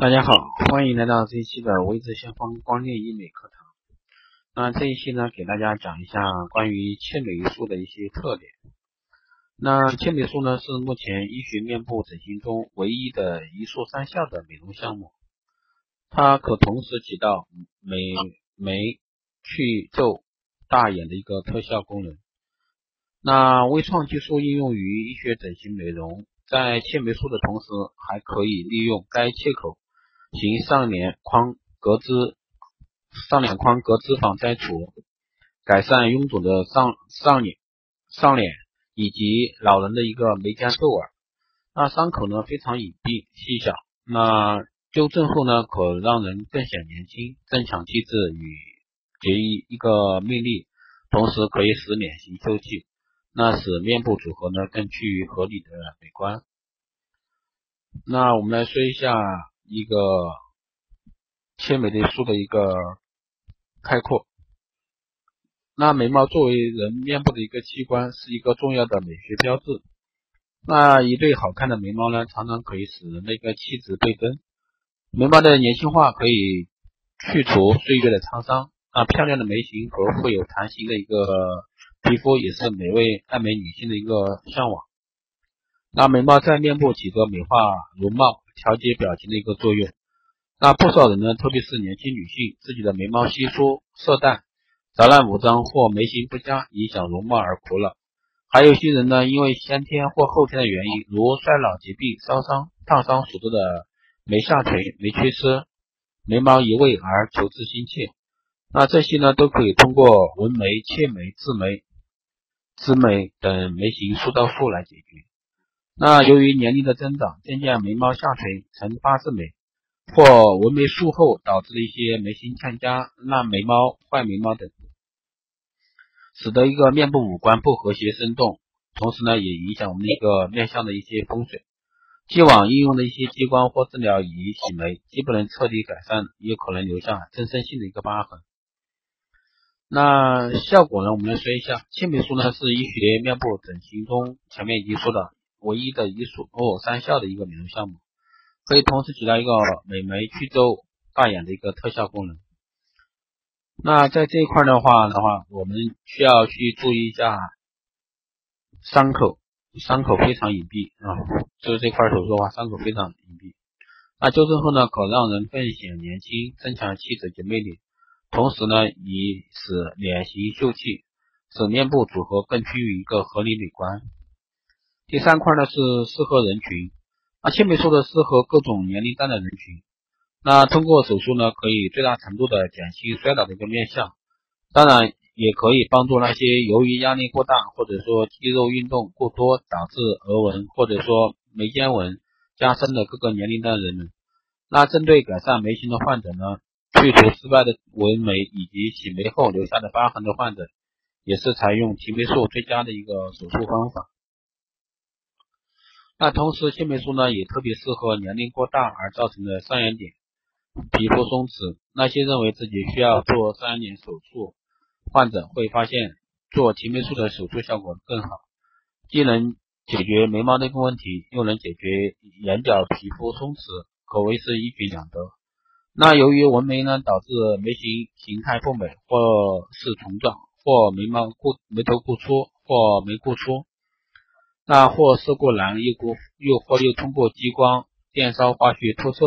大家好，欢迎来到这一期的微智先锋光电医美课堂。那这一期呢，给大家讲一下关于切美术的一些特点。那切美术呢，是目前医学面部整形中唯一的一术三效的美容项目，它可同时起到美眉、去皱、大眼的一个特效功能。那微创技术应用于医学整形美容，在切眉术的同时，还可以利用该切口。行上脸眶隔脂、上脸眶隔脂肪摘除，改善臃肿的上上脸、上脸以及老人的一个眉间皱纹。那伤口呢非常隐蔽细小，那纠正后呢可让人更显年轻，增强气质与结一一个魅力，同时可以使脸型秀气，那使面部组合呢更趋于合理的美观。那我们来说一下。一个切美的术的一个开阔。那眉毛作为人面部的一个器官，是一个重要的美学标志。那一对好看的眉毛呢，常常可以使人的一个气质倍增。眉毛的年轻化可以去除岁月的沧桑。那漂亮的眉形和富有弹性的一个皮肤，也是每位爱美女性的一个向往。那眉毛在面部起着美化容貌。调节表情的一个作用。那不少人呢，特别是年轻女性，自己的眉毛稀疏、色淡、杂乱无章或眉形不佳，影响容貌而苦恼。还有些人呢，因为先天或后天的原因，如衰老、疾病、烧伤、烫伤所致的眉下垂、眉缺失、眉毛移位而求治心切。那这些呢，都可以通过纹眉、切眉、治眉、织眉等眉形塑造术来解决。那由于年龄的增长，渐渐眉毛下垂成八字眉，或纹眉术后导致的一些眉形欠佳、烂眉毛、坏眉毛等，使得一个面部五官不和谐生动，同时呢，也影响我们一个面相的一些风水。既往应用的一些激光或治疗仪洗眉，既不能彻底改善，也可能留下增生性的一个疤痕。那效果呢？我们来说一下，切眉术呢是医学面部整形中前面已经说的。唯一的一术哦三效的一个美容项目，可以同时起到一个美眉去皱大眼的一个特效功能。那在这一块的话的话，我们需要去注意一下伤口，伤口非常隐蔽啊，就是这块手术的话，伤口非常隐蔽。那纠正后呢，可让人更显年轻，增强气质及魅力，同时呢，以使脸型秀气，使面部组合更趋于一个合理美观。第三块呢是适合人群，那切美术的适合各种年龄段的人群。那通过手术呢，可以最大程度的减轻衰老的一个面相，当然也可以帮助那些由于压力过大或者说肌肉运动过多导致额纹或者说眉间纹加深的各个年龄段的人们。那针对改善眉形的患者呢，去除失败的纹眉以及洗眉后留下的疤痕的患者，也是采用提眉术最佳的一个手术方法。那同时，切眉术呢也特别适合年龄过大而造成的上眼睑皮肤松弛。那些认为自己需要做上眼睑手术患者会发现，做提眉术的手术效果更好，既能解决眉毛的一个问题，又能解决眼角皮肤松弛，可谓是一举两得。那由于纹眉呢导致眉形形态不美，或是重状，或眉毛过眉头过粗，或眉过粗。那或色过蓝，又过又或又通过激光、电烧、化学脱色、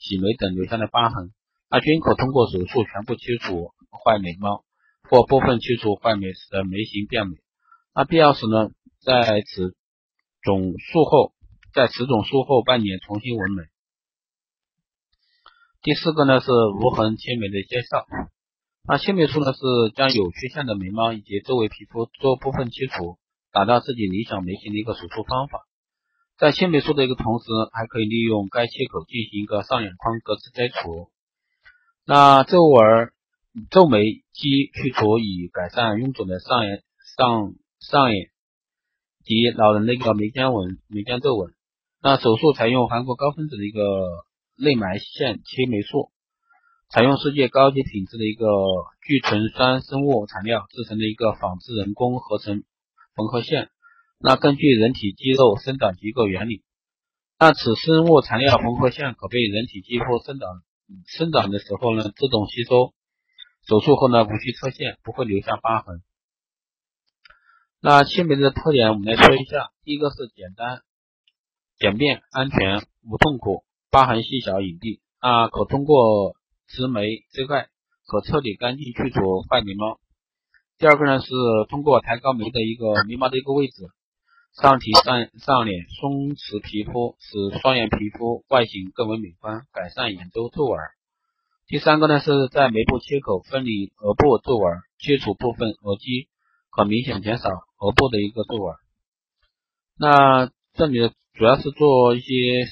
洗眉等留下的疤痕，那均可通过手术全部切除坏眉毛，或部分切除坏眉，使得眉形变美。那必要时呢，在此种术后，在此种术后半年重新纹眉。第四个呢是无痕切眉的介绍。那切眉术呢是将有缺陷的眉毛以及周围皮肤做部分切除。达到自己理想眉形的一个手术方法，在切眉术的一个同时，还可以利用该切口进行一个上眼眶隔脂摘除，那皱纹、皱眉肌去除，以改善臃肿的上眼、上上眼及老人的一个眉间纹、眉间皱纹。那手术采用韩国高分子的一个内埋线切眉术，采用世界高级品质的一个聚醇酸生物材料制成的一个仿制人工合成。缝合线，那根据人体肌肉生长结构原理，那此生物材料缝合线可被人体肌肤生长生长的时候呢自动吸收，手术后呢无需侧线，不会留下疤痕。那切梅的特点我们来说一下，第一个是简单、简便、安全、无痛苦，疤痕细小隐蔽啊，可通过植眉遮盖，可彻底干净去除坏眉毛。第二个呢是通过抬高眉的一个眉毛的一个位置，上提上上脸松弛皮肤，使双眼皮肤外形更为美观，改善眼周皱纹。第三个呢是在眉部切口分离额部皱纹，切除部分额肌，可明显减少。额部的一个皱纹，那这里主要是做一些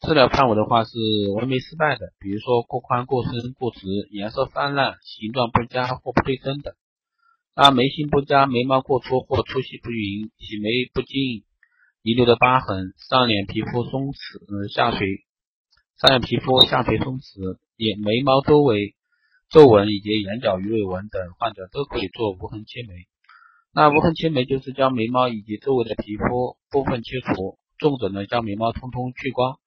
治疗范围的话是纹眉失败的，比如说过宽、过深、过直、颜色泛滥、形状不佳或不对称的，那眉形不佳、眉毛过粗或粗细不匀、起眉不净、遗留的疤痕、上脸皮肤松弛、嗯下垂、上眼皮肤下垂松弛、眼眉毛周围皱纹以及眼角鱼尾纹等患者都可以做无痕切眉。那无痕切眉就是将眉毛以及周围的皮肤部分切除，重者呢将眉毛通通去光。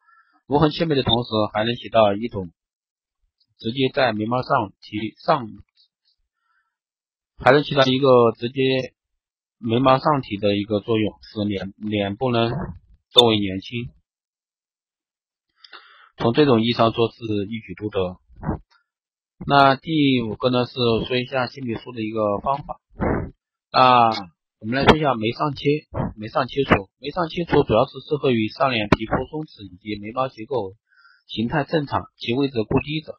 无痕切眉的同时，还能起到一种直接在眉毛上提上，还能起到一个直接眉毛上提的一个作用，使脸脸部呢更为年轻。从这种意义上说是一举多得。那第五个呢是说一下切眉术的一个方法。啊，我们来说一下眉上切，眉上切除，眉上切除主要是适合于上脸皮肤松弛以及眉毛结构形态正常，其位置不低者，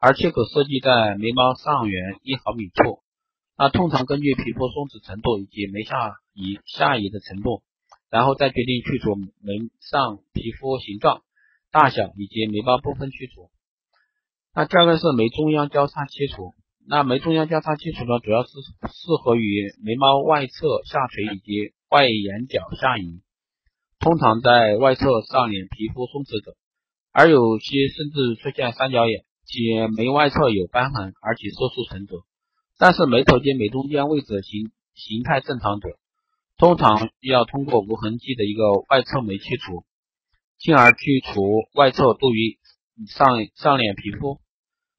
而切口设计在眉毛上缘一毫米处。那通常根据皮肤松弛程度以及眉下移下移的程度，然后再决定去除眉上皮肤形状、大小以及眉毛部分去除。那第二个是眉中央交叉切除。那眉中央交叉切除呢，主要是适合于眉毛外侧下垂以及外眼角下移，通常在外侧上脸皮肤松弛者，而有些甚至出现三角眼，且眉外侧有瘢痕，而且色素沉着，但是眉头及眉中间位置形形态正常者，通常要通过无痕迹的一个外侧眉去除，进而去除外侧多于上上脸皮肤。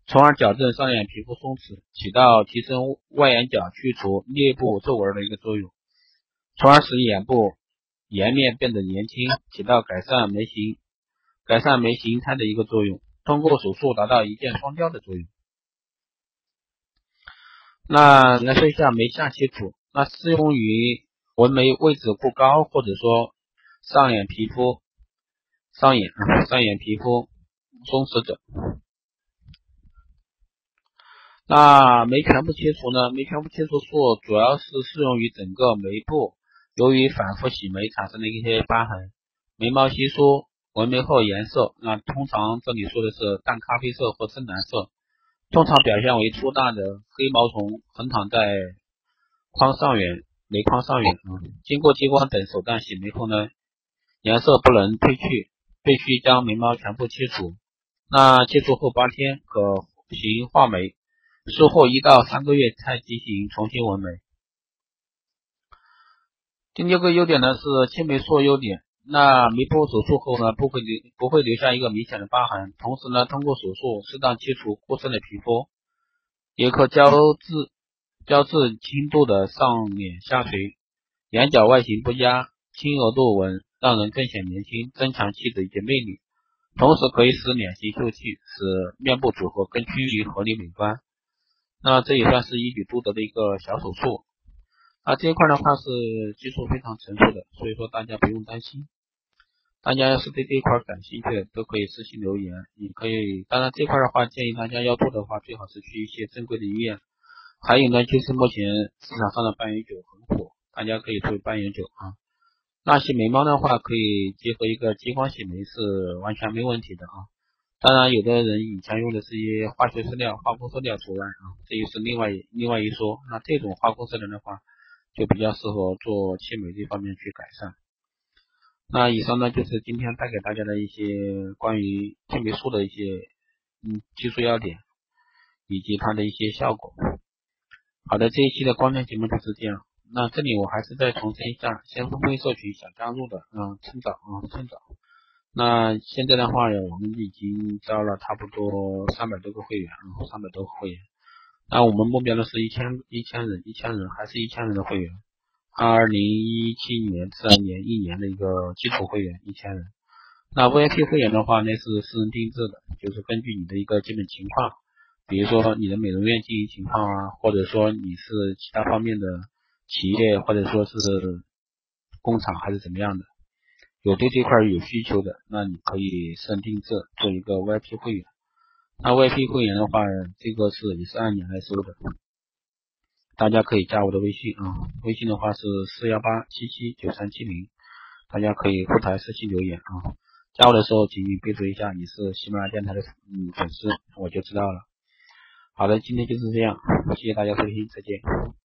从而矫正上眼皮肤松弛，起到提升外眼角、去除颞部皱纹的一个作用，从而使眼部颜面变得年轻，起到改善眉形、改善眉形态的一个作用。通过手术达到一箭双雕的作用。那来说一下眉下切除，那适用于纹眉位置过高，或者说上眼皮肤、上眼、上眼皮肤松弛者。那眉全部切除呢？眉全部切除术主要是适用于整个眉部，由于反复洗眉产生的一些疤痕，眉毛稀疏，纹眉后颜色，那通常这里说的是淡咖啡色或深蓝色，通常表现为粗大的黑毛虫横躺在眶上缘，眉眶上缘。经过激光等手段洗眉后呢，颜色不能褪去，必须将眉毛全部切除。那切除后八天可行画眉。术后一到三个月才进行重新纹眉。第六个优点呢是青霉素优点，那眉部手术后呢不会留不会留下一个明显的疤痕，同时呢通过手术适当切除过深的皮肤，也可胶质胶质轻度的上脸下垂，眼角外形不佳，轻额度纹让人更显年轻，增强气质以及魅力，同时可以使脸型秀气，使面部组合更趋于合理美观。那这也算是一举多得的一个小手术，啊这一块的话是技术非常成熟的，所以说大家不用担心。大家要是对这一块感兴趣的，都可以私信留言，也可以。当然这块的话，建议大家要做的话，最好是去一些正规的医院。还有呢，就是目前市场上的半永久很火，大家可以做半永久啊。那些眉毛的话，可以结合一个激光洗眉是完全没问题的啊。当然，有的人以前用的是一些化学色料、化工色料除外啊，这又是另外另外一说。那这种化工色料的话，就比较适合做切眉这方面去改善。那以上呢就是今天带给大家的一些关于切眉术的一些嗯技术要点，以及它的一些效果。好的，这一期的光电节目就是这样。那这里我还是再重申一下，先锋会社群想加入的，嗯，趁早啊，趁早。那现在的话呢，我们已经招了差不多三百多个会员，三百多个会员。那我们目标呢是一千一千人，一千人还是一千人的会员。二零一七年自然年一年的一个基础会员一千人。那 VIP 会员的话，那是私人定制的，就是根据你的一个基本情况，比如说你的美容院经营情况啊，或者说你是其他方面的企业，或者说是工厂还是怎么样的，有对这块有需求的，那你可以私人定制做一个 VIP 会员。那 VIP 会员的话，这个是也是按年来收的，大家可以加我的微信啊，微信的话是四幺八七七九三七零，大家可以后台私信留言啊。加我的时候，请你备注一下你是喜马拉雅电台的嗯粉丝，我就知道了。好的，今天就是这样，谢谢大家收听，再见。